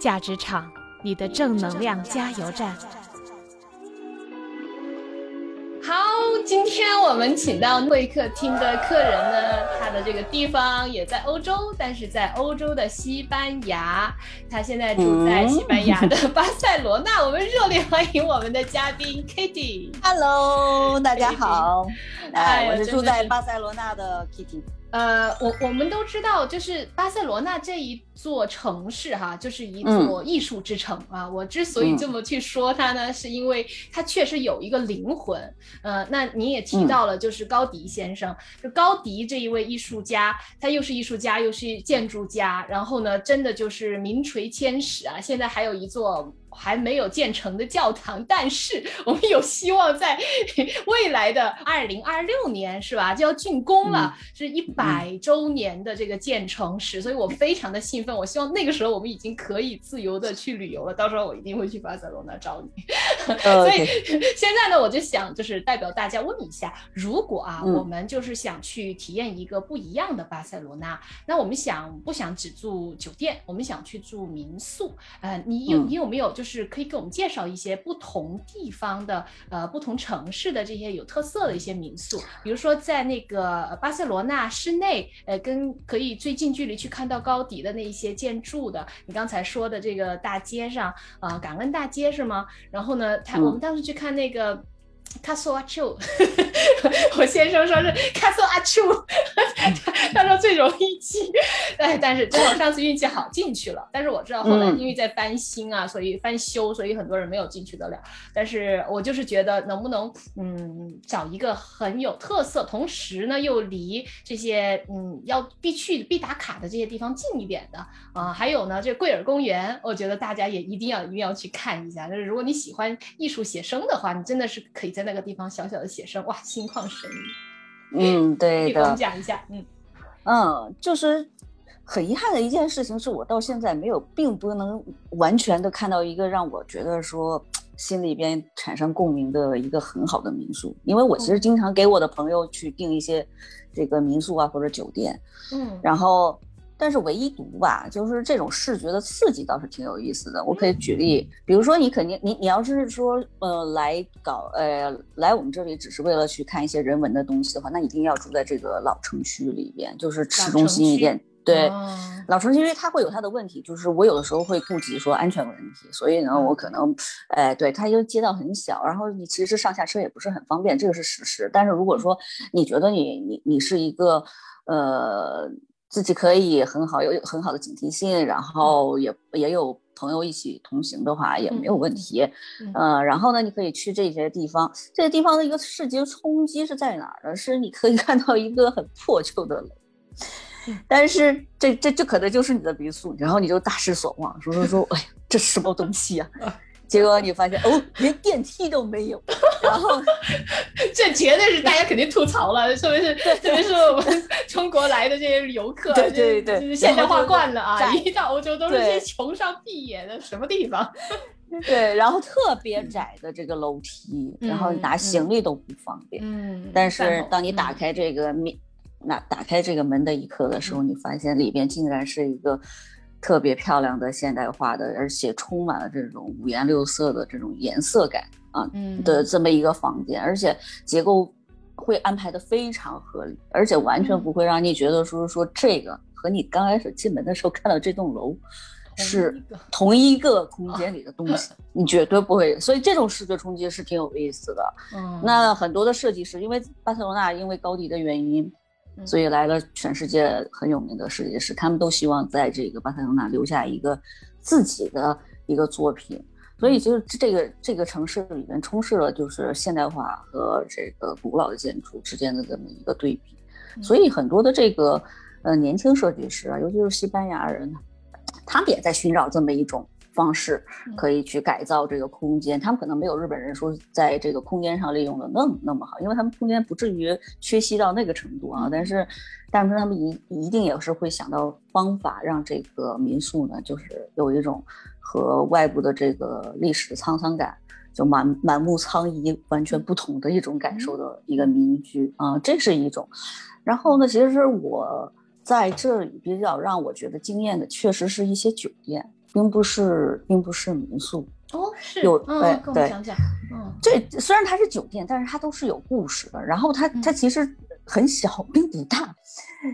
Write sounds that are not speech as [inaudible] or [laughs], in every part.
价值场，你的正能量加油站。好，今天我们请到会客厅的客人呢，他的这个地方也在欧洲，但是在欧洲的西班牙，他现在住在西班牙的巴塞罗那。我们热烈欢迎我们的嘉宾 Kitty。Hello，大家好，哎哎，我是住在巴塞罗那的 Kitty。呃，我我们都知道，就是巴塞罗那这一座城市哈，就是一嗯座艺术之城啊。我之所以这么去说它呢，是因为它确实有一个灵魂。呃，那你也提嗯到了，就是高迪先生，就高迪这一位艺术家，他又是艺术家，又是建筑家，然后呢，真的就是名垂千史啊。现在还有一座。还没有建成的教堂，但是我们有希望在未来的二零二六年是吧，就要竣工了，是一百周年的这个建成史，所以我非常的兴奋。我希望那个时候我们已经可以自由的去旅游了，到时候我一定会去巴塞罗那找你。所以 [laughs] 现在呢，我就想就是代表大家问一下，如果啊，嗯我们就是想去体验一个不一样的巴塞罗那，那我们想不想只住酒店？我们想去住民宿？呃，你有嗯你有没有就是可以给我们介绍一些不同地方的呃不同城市的这些有特色的一些民宿？比如说在那个呃巴塞罗那市内，呃，跟可以最近距离去看到高迪的那一些建筑的，你刚才说的这个大街上，呃，感恩大街是吗？然后呢，他、嗯我们当时去看那个。卡索阿丘，[laughs] 我先生说是卡索阿丘，[laughs] 他说最容易进，[laughs] 哎，但是正好上次运气好进去了，但是我知道后来嗯因为在翻新啊，所以翻修，所以很多人没有进去得了。但是我就是觉得能不能嗯找一个很有特色，同时呢又离这些嗯要必去必打卡的这些地方近一点的啊、还有呢这贵尔公园，我觉得大家也一定要一定要去看一下。就是如果你喜欢艺术写生的话，你真的是可以在那个地方小小的写生，哇，心旷神怡。嗯，可对的，[laughs] 讲一下，嗯。嗯，就是很遗憾的一件事情是我到现在没有，并不能完全的看到一个让我觉得说心里边产生共鸣的一个很好的民宿，因为我其实经常给我的朋友去订一些这个民宿啊或者酒店，嗯。然后，但是唯一独吧，就是这种视觉的刺激倒是挺有意思的。我可以举例，比如说你肯定你你要是说呃来搞呃来我们这里只是为了去看一些人文的东西的话，那一定要住在这个老城区里边，就是市中心一点。对，哦老城区因为它会有它的问题，就是我有的时候会顾及说安全问题，所以呢，嗯我可能，哎，对，它因为街道很小，然后你其实上下车也不是很方便，这个是事实。但是如果说你觉得你你你是一个，呃，自己可以很好有有很好的警惕性，然后也也有朋友一起同行的话，也没有问题。嗯呃，然后呢，你可以去这些地方，这些地方的一个视觉冲击是在哪儿呢？是你可以看到一个很破旧的楼。[laughs] 但是这这这可能就是你的民宿，然后你就大失所望，说说说，哎呀，这什么东西呀、[laughs] 结果你发现哦，连电梯都没有，然后这绝对是大家肯定吐槽了，特别是特别是我们中国来的这些游客，对对对。就是现代化惯了啊，一到欧洲都是些穷上闭眼的什么地方？[laughs] 对，然后特别窄的这个楼梯，然后嗯拿行李都不方便。嗯。但是当你打开这个面，那打开这个门的一刻的时候，你发现里边竟然是一个特别漂亮的现代化的，而且充满了这种五颜六色的这种颜色感啊嗯的这么一个房间，而且结构会安排的非常合理，而且完全不会让你觉得说说这个和你刚开始进门的时候看到这栋楼。是同一个空间里的东西，你绝对不会，所以这种视觉冲击是挺有意思的。嗯那很多的设计师，因为巴塞罗那因为高迪的原因，嗯所以来了全世界很有名的设计师，他们都希望在这个巴塞罗那留下一个自己的一个作品。所以就是这个这个城市里面充斥了就是现代化和这个古老的建筑之间的这么一个对比，嗯。所以很多的这个呃年轻设计师啊，尤其是西班牙人，他们也在寻找这么一种方式，可以去改造这个空间。他们可能没有日本人说在这个空间上利用的那么那么好，因为他们空间不至于缺席到那个程度啊。但是，但是他们一一定也是会想到方法，让这个民宿呢，就是有一种和外部的这个历史沧桑感。就满满目苍夷，完全不同的一种感受的一个民居啊，这是一种。然后呢，其实我在这里比较让我觉得惊艳的，确实是一些酒店。并不是，并不是民宿。哦，是有嗯，对跟我讲讲，嗯这虽然它是酒店，但是它都是有故事的。然后它它嗯其实很小，并不大，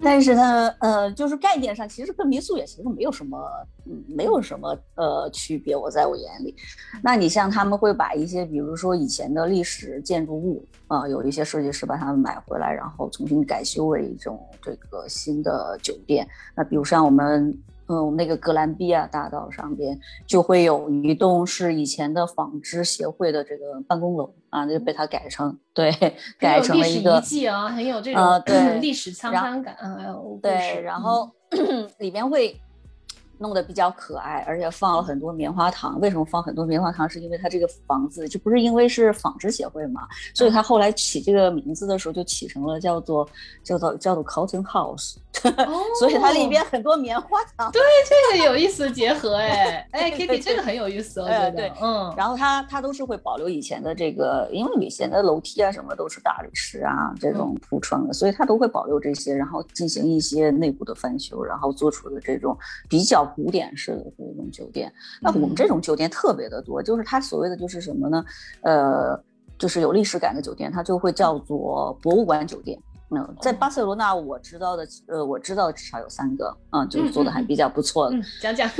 但是呢，呃，就是概念上其实跟民宿也其实没有什么，嗯，没有什么呃区别。我在我眼里，那你像他们会把一些，比如说以前的历史建筑物啊、有一些设计师把它们买回来，然后重新改修为一种这个新的酒店。那比如像我们。嗯，我们那个格兰比亚大道上边就会有一栋是以前的纺织协会的这个办公楼啊，就被它改成对，改成了一个遗迹啊，很有这种呃对历史沧桑感，嗯，对，然后 [clears throat] 里边会弄得比较可爱，而且放了很多棉花糖。为什么放很多棉花糖？是因为它这个房子就不是因为是纺织协会嘛，所以它后来起这个名字的时候就起成了叫做叫做叫做 Cotton House，哦 [laughs] 所以它里边很多棉花糖。对这个有意思结合，[laughs] 哎。哎，Kitty 这个很有意思，我觉得哎对，嗯，然后它它都是会保留以前的这个，因为以前的楼梯啊什么都是大理石啊这种铺成的，所以它都会保留这些，然后进行一些内部的翻修，然后做出的这种比较古典式的这种酒店。那我们这种酒店特别的多，就是它所谓的就是什么呢？呃，就是有历史感的酒店，它就会叫做博物馆酒店。嗯，在巴塞罗那我知道的，呃，我知道至少有三个，嗯，就是做的还比较不错的。嗯，讲讲，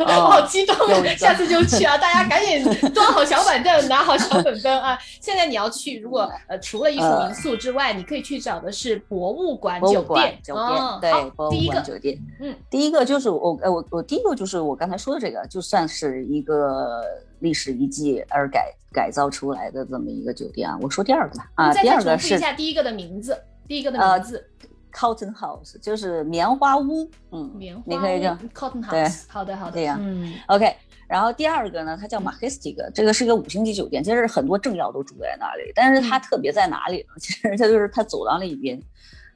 我 [laughs] 哦好激动下次就去啊！大家赶紧 [laughs] 装好小板凳，拿好小本本啊！现在你要去，如果呃除了艺术民宿之外，你可以去找的是博物馆酒店，酒哦店，对，博物馆酒店。嗯，第一个就是我，呃，我我第一个就是我刚才说的这个，就算是一个历史遗迹而改改造出来的这么一个酒店啊。我说第二个吧啊，第二个是一下第一个的名字，第一个的呃名字，Cotton House，就是棉花屋。嗯，棉花你可以这样 Cotton House，好的好的，这样嗯 OK。然后第二个呢，它叫 Majestic，这个是一个五星级酒店，其实很多政要都住在那里。但是它嗯特别在哪里呢？[laughs] 其实它就是它走廊里边，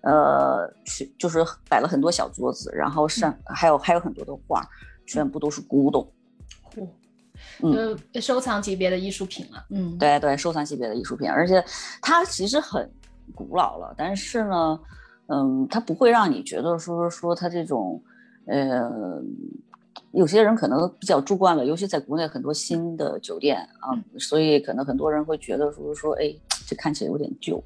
呃，去就是摆了很多小桌子，然后上还有还有很多的画，全部都是古董。嚯嗯呃，收藏级别的艺术品了，嗯，对对，收藏级别的艺术品，而且它其实很古老了，但是呢，嗯，它不会让你觉得说说它这种，呃，有些人可能比较住惯了，尤其在国内很多新的酒店啊，所以可能很多人会觉得说说，哎，这看起来有点旧。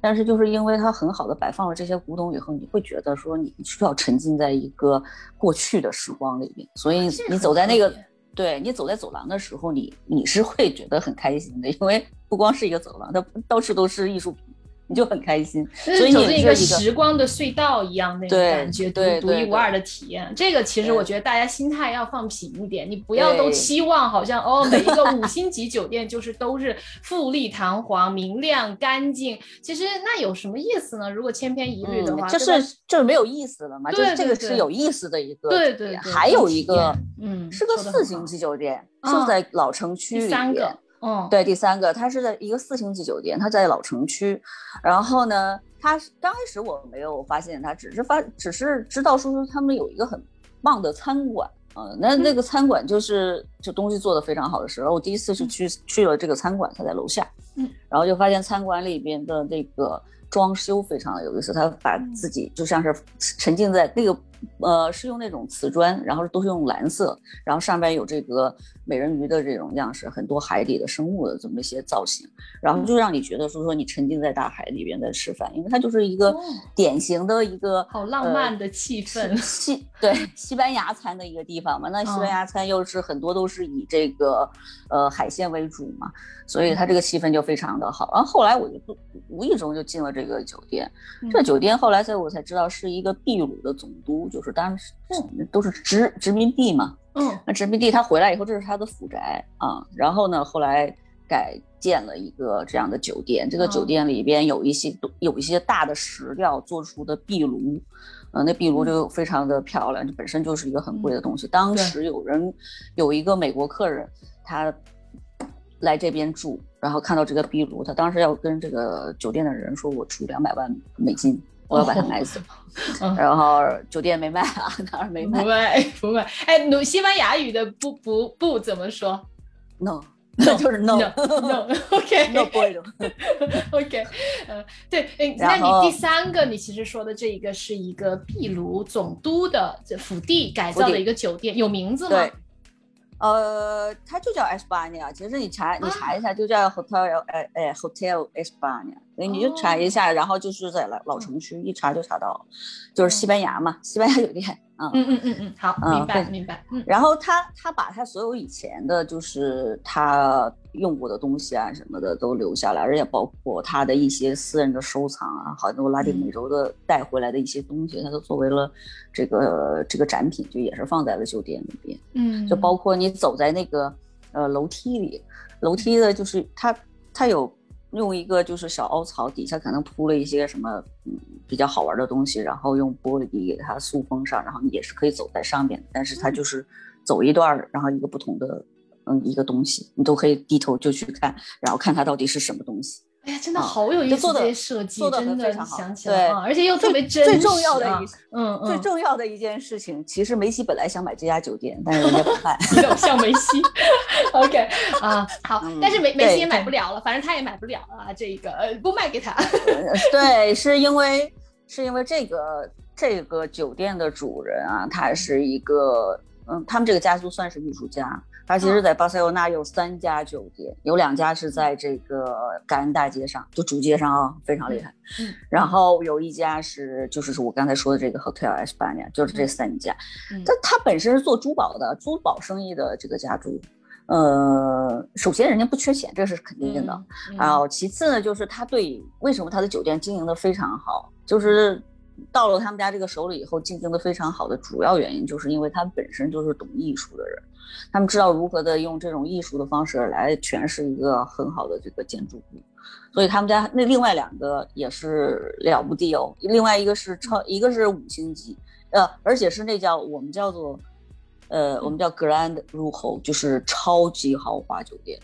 但是就是因为它很好的摆放了这些古董以后，你会觉得说你需要沉浸在一个过去的时光里面，所以你走在那个对你走在走廊的时候，你你是会觉得很开心的，因为不光是一个走廊，它到处都是艺术品，你就很开心。所以你进一个时光的隧道一样那种感觉，独独一无二的体验。这个其实我觉得大家心态要放平一点，你不要都期望好像哦每一个五星级酒店就是都是富丽堂皇、明亮干净。其实那有什么意思呢？如果千篇一律的话，嗯，就是就是没有意思了嘛，就是这个是有意思的一个对对对，还有一个嗯是个四星级酒店，嗯就在老城区里三个边。，嗯，对，第三个，它是在一个四星级酒店，它在老城区。然后呢，它刚开始我没有发现它，只是发，只是知道说说他们有一个很棒的餐馆。呃，那那个餐馆就是就东西做的非常好的时候，我第一次是去去了这个餐馆，它在楼下，嗯，然后就发现餐馆里边的那个装修非常的有意思，他把自己就像是沉浸在那个呃是用那种瓷砖，然后都是用蓝色，然后上边有这个美人鱼的这种样式，很多海底的生物的这么一些造型，然后就让你觉得说说你沉浸在大海里边在吃饭，因为它就是一个哦。典型的一个好浪漫的气氛。西对西班牙餐的一个地方嘛，那西班牙餐又是很多都是以这个呃海鲜为主嘛，所以它这个气氛就非常的好。然后后来我就无意中就进了这个酒店，这酒店后来在我才知道是一个秘鲁的总督，就是当时都是殖殖民地嘛，嗯那殖民地他回来以后，这是他的府宅啊。然后呢，后来改建了一个这样的酒店。这个酒哦店里边有一些有一些大的石料做出的壁炉，呃，那壁炉就非常的漂亮，本身就是一个很贵的东西。当时有人有一个美国客人，他来这边住，然后看到这个壁炉，他当时要跟这个酒店的人说：“我出两百万美金，我要把它买走。嗯 [laughs] 然后酒店没卖啊，当然没卖不。卖不卖。哎，努西班牙语的不不不怎么说 No，那 [laughs] 就是 [laughs] no no OK no boy OK，嗯，对，哎，那你第三个，你其实说的这一个是一个秘鲁总督的这府邸改造的一个酒店，有名字吗？对，呃，它就叫 Espana，其实你查你查一下，就叫 Hotel 哎哎 Hotel Espana，所以你就查一下，然后就是在老老城区一查就查到了，就是西班牙嘛，西班牙酒店。嗯嗯嗯嗯，好，明白明白。嗯，然后他他把他所有以前的，就是他用过的东西啊什么的都留下来，而且包括他的一些私人的收藏啊，好多拉丁美洲的带回来的一些东西，他都作为了这个这个展品，就也是放在了酒店里边。嗯，就包括你走在那个呃楼梯里，楼梯的就是他他有。用一个就是小凹槽，底下可能铺了一些什么嗯比较好玩的东西，然后用玻璃给它塑封上，然后你也是可以走在上面，但是它就是走一段，然后一个不同的嗯一个东西，你都可以低头就去看，然后看它到底是什么东西。哎呀，真的好有意思，这些设计真的想起来，而且又特别真最重要的一，嗯嗯，最重要的一件事情，其实梅西本来想买这家酒店，但是人家不 [laughs] 卖，偶像梅西。[laughs] OK [laughs] 啊，好，但是梅梅西也买不了了，反正他也买不了啊，这个呃不卖给他。对，是因为是因为这个这个酒店的主人啊，他是一个嗯，他们这个家族算是艺术家。他其实，在巴塞罗那有三家酒店，有两家是在这个感恩大街上，就主街上啊，非常厉害。嗯，然后有一家是，就是我刚才说的这个 Hotel Espana，就是这三家。但他本身是做珠宝的，珠宝生意的这个家族。呃，首先人家不缺钱，这是肯定的。然后其次呢，就是他对为什么他的酒店经营的非常好，就是到了他们家这个手里以后，经营的非常好的主要原因，就是因为他们本身就是懂艺术的人。他们知道如何的用这种艺术的方式来诠释一个很好的这个建筑物，所以他们家那另外两个也是了不地哦。另外一个是超，一个是五星级，呃，而且是那叫我们叫做，呃，我们叫 Grand 入口，就是超级豪华酒店。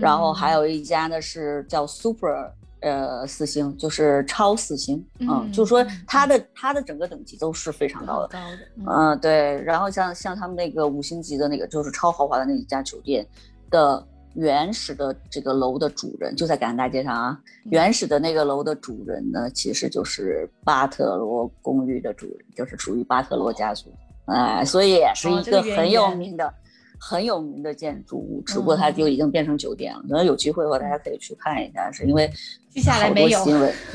然后还有一家呢是叫 Super。呃，四星就是超四星，嗯，就是说它的它的整个等级都是非常高的，高的，嗯，对。然后像像他们那个五星级的那个，就是超豪华的那一家酒店的原始的这个楼的主人就在感恩大街上啊，原始的那个楼的主人呢，其实就是巴特罗公寓的主人，就是属于巴特罗家族，哎，所以也是一个很有名的。很有名的建筑物，只不过它就已经变成酒店了。可能有机会的话，大家可以去看一下，是因为接下来没有。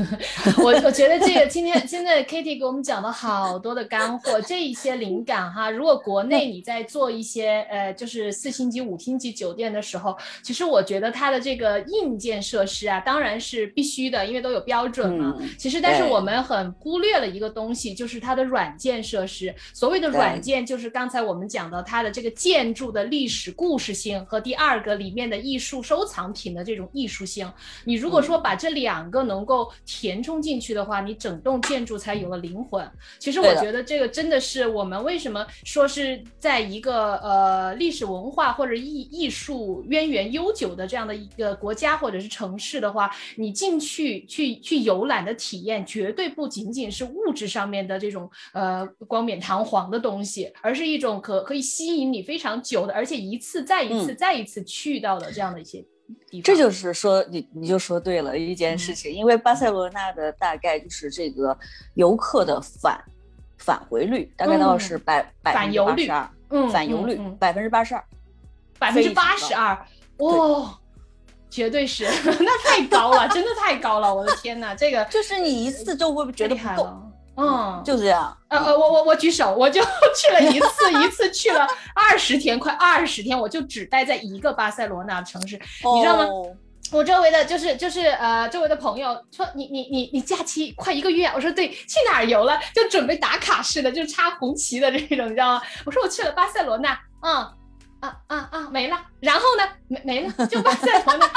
[laughs] 我我觉得这个今天现在 Kitty 给我们讲了好多的干货，这一些灵感哈。如果国内你在做一些呃，就是四星级、五星级酒店的时候，其实我觉得它的这个硬件设施啊，当然是必须的，因为都有标准嘛。其实，但是我们很忽略了一个东西，就是它的软件设施。所谓的软件，就是刚才我们讲的它的这个建筑。的历史故事性和第二个里面的艺术收藏品的这种艺术性，你如果说把这两个能够填充进去的话，你整栋建筑才有了灵魂。其实我觉得这个真的是我们为什么说是在一个呃历史文化或者艺艺术渊源悠久的这样的一个国家或者是城市的话，你进去去去游览的体验，绝对不仅仅是物质上面的这种呃光冕堂皇的东西，而是一种可可以吸引你非常久的。而且一次再一次再一次去到的这样的一些地方，这就。是说你你就说对了一件事情，因为巴塞罗那的大概就是这个游客的返返回率大概到是百百分之八十二，嗯，返游率百分之八十二，百分之八十二，哇，绝对是，[laughs] 那太高了，真的太高了，我的天哪，这个就是你一次就会觉得不够。嗯，就这样。呃呃，我我我举手，我就 [laughs] 去了一次，一次去了 [laughs] 二十天，快二十天，我就只待在一个巴塞罗那城市，你知道吗？我周围的就是就是呃，周围的朋友说你你你你假期快一个月，我说对，去哪儿游了？就准备打卡似的，就是插红旗的这种，你知道吗？我说我去了巴塞罗那，嗯啊啊啊，没了，然后呢，没没了，就巴塞罗那。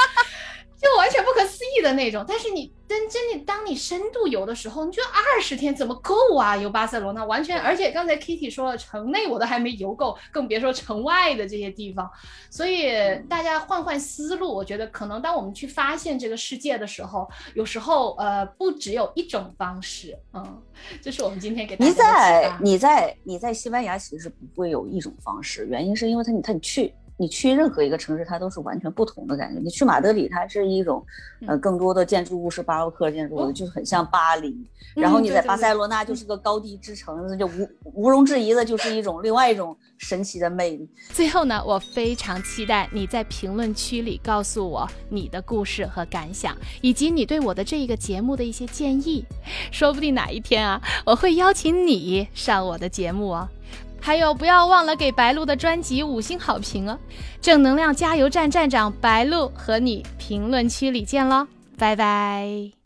就完全不可思议的那种，但是你真真的当你深度游的时候，你觉得二十天怎么够啊？游巴塞罗那完全，而且刚才 Kitty 说了，城内我都还没游够，更别说城外的这些地方。所以大家换换思路，我觉得可能当我们去发现这个世界的时候，有时候呃不只有一种方式，嗯，这是我们今天给大家。你在你在你在西班牙其实不会有一种方式，原因是因为他你他你去。你去任何一个城市，它都是完全不同的感觉。你去马德里，它是一种，呃，更多的建筑物是巴洛克建筑物，就是很像巴黎。然后你在巴塞罗那就是个高地之城，那就无毋庸置疑的，就是一种另外一种神奇的魅力。最后呢，我非常期待你在评论区里告诉我你的故事和感想，以及你对我的这一个节目的一些建议。说不定哪一天啊，我会邀请你上我的节目哦。还有，不要忘了给白鹿的专辑五星好评哦！正能量加油站站长白鹿和你评论区里见喽，拜拜。